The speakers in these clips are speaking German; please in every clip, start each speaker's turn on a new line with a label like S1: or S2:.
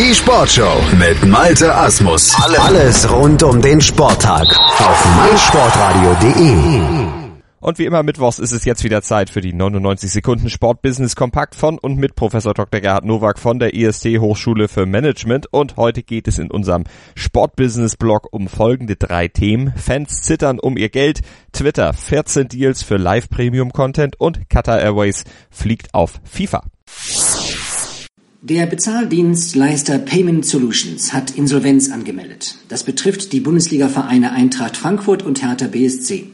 S1: Die Sportshow mit Malte Asmus. Alles rund um den Sporttag auf meinsportradio.de.
S2: Und wie immer mittwochs ist es jetzt wieder Zeit für die 99 Sekunden Sportbusiness Kompakt von und mit Professor Dr. Gerhard Nowak von der IST Hochschule für Management. Und heute geht es in unserem Sportbusiness Blog um folgende drei Themen. Fans zittern um ihr Geld, Twitter 14 Deals für Live Premium Content und Qatar Airways fliegt auf FIFA.
S3: Der Bezahldienstleister Payment Solutions hat Insolvenz angemeldet. Das betrifft die Bundesliga-Vereine Eintracht Frankfurt und Hertha BSC.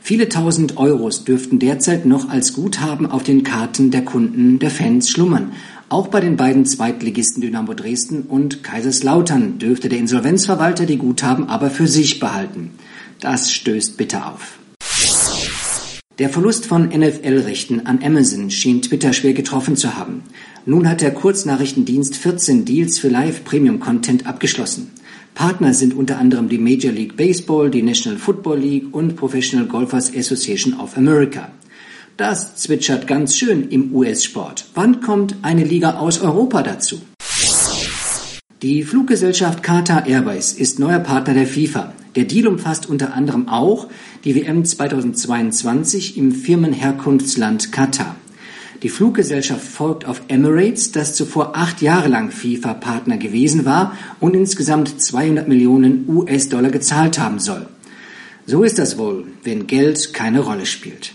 S3: Viele tausend Euros dürften derzeit noch als Guthaben auf den Karten der Kunden der Fans schlummern. Auch bei den beiden Zweitligisten Dynamo Dresden und Kaiserslautern dürfte der Insolvenzverwalter die Guthaben aber für sich behalten. Das stößt bitter auf. Der Verlust von NFL-Rechten an Amazon schien Twitter schwer getroffen zu haben. Nun hat der Kurznachrichtendienst 14 Deals für Live-Premium-Content abgeschlossen. Partner sind unter anderem die Major League Baseball, die National Football League und Professional Golfers Association of America. Das zwitschert ganz schön im US-Sport. Wann kommt eine Liga aus Europa dazu? Die Fluggesellschaft Qatar Airways ist neuer Partner der FIFA. Der Deal umfasst unter anderem auch die WM 2022 im Firmenherkunftsland Katar. Die Fluggesellschaft folgt auf Emirates, das zuvor acht Jahre lang FIFA-Partner gewesen war und insgesamt 200 Millionen US-Dollar gezahlt haben soll. So ist das wohl, wenn Geld keine Rolle spielt.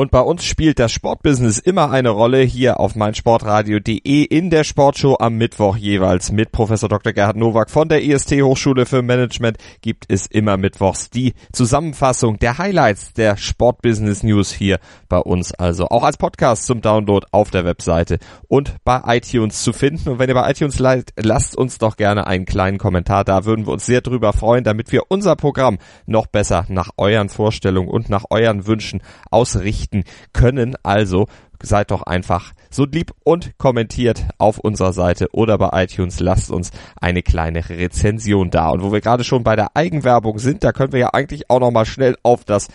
S2: Und bei uns spielt das Sportbusiness immer eine Rolle hier auf meinsportradio.de in der Sportshow am Mittwoch jeweils mit Professor Dr. Gerhard Nowak von der IST Hochschule für Management gibt es immer mittwochs die Zusammenfassung der Highlights der Sportbusiness News hier bei uns also auch als Podcast zum Download auf der Webseite und bei iTunes zu finden. Und wenn ihr bei iTunes leid, lasst uns doch gerne einen kleinen Kommentar da, würden wir uns sehr drüber freuen, damit wir unser Programm noch besser nach euren Vorstellungen und nach euren Wünschen ausrichten berichten können. Also seid doch einfach so lieb und kommentiert auf unserer Seite oder bei iTunes. Lasst uns eine kleine Rezension da. Und wo wir gerade schon bei der Eigenwerbung sind, da können wir ja eigentlich auch noch mal schnell auf das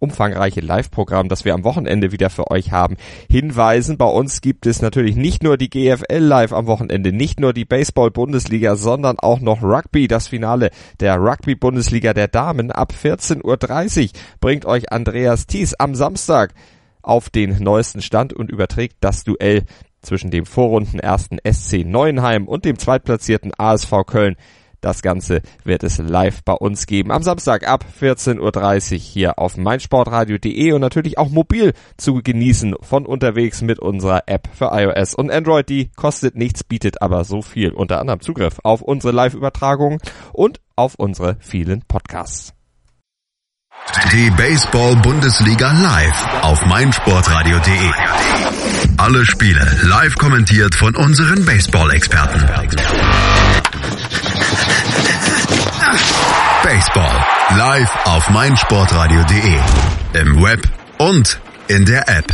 S2: umfangreiche Live-Programm, das wir am Wochenende wieder für euch haben, hinweisen. Bei uns gibt es natürlich nicht nur die GFL Live am Wochenende, nicht nur die Baseball-Bundesliga, sondern auch noch Rugby. Das Finale der Rugby-Bundesliga der Damen ab 14.30 Uhr bringt euch Andreas Thies am Samstag auf den neuesten Stand und überträgt das Duell zwischen dem Vorrunden ersten SC Neuenheim und dem zweitplatzierten ASV Köln das Ganze wird es live bei uns geben. Am Samstag ab 14.30 Uhr hier auf meinsportradio.de und natürlich auch mobil zu genießen von unterwegs mit unserer App für iOS und Android. Die kostet nichts, bietet aber so viel. Unter anderem Zugriff auf unsere Live-Übertragungen und auf unsere vielen Podcasts.
S1: Die Baseball-Bundesliga live auf meinsportradio.de. Alle Spiele live kommentiert von unseren Baseball-Experten. Baseball live auf meinsportradio.de. Im Web und in der App.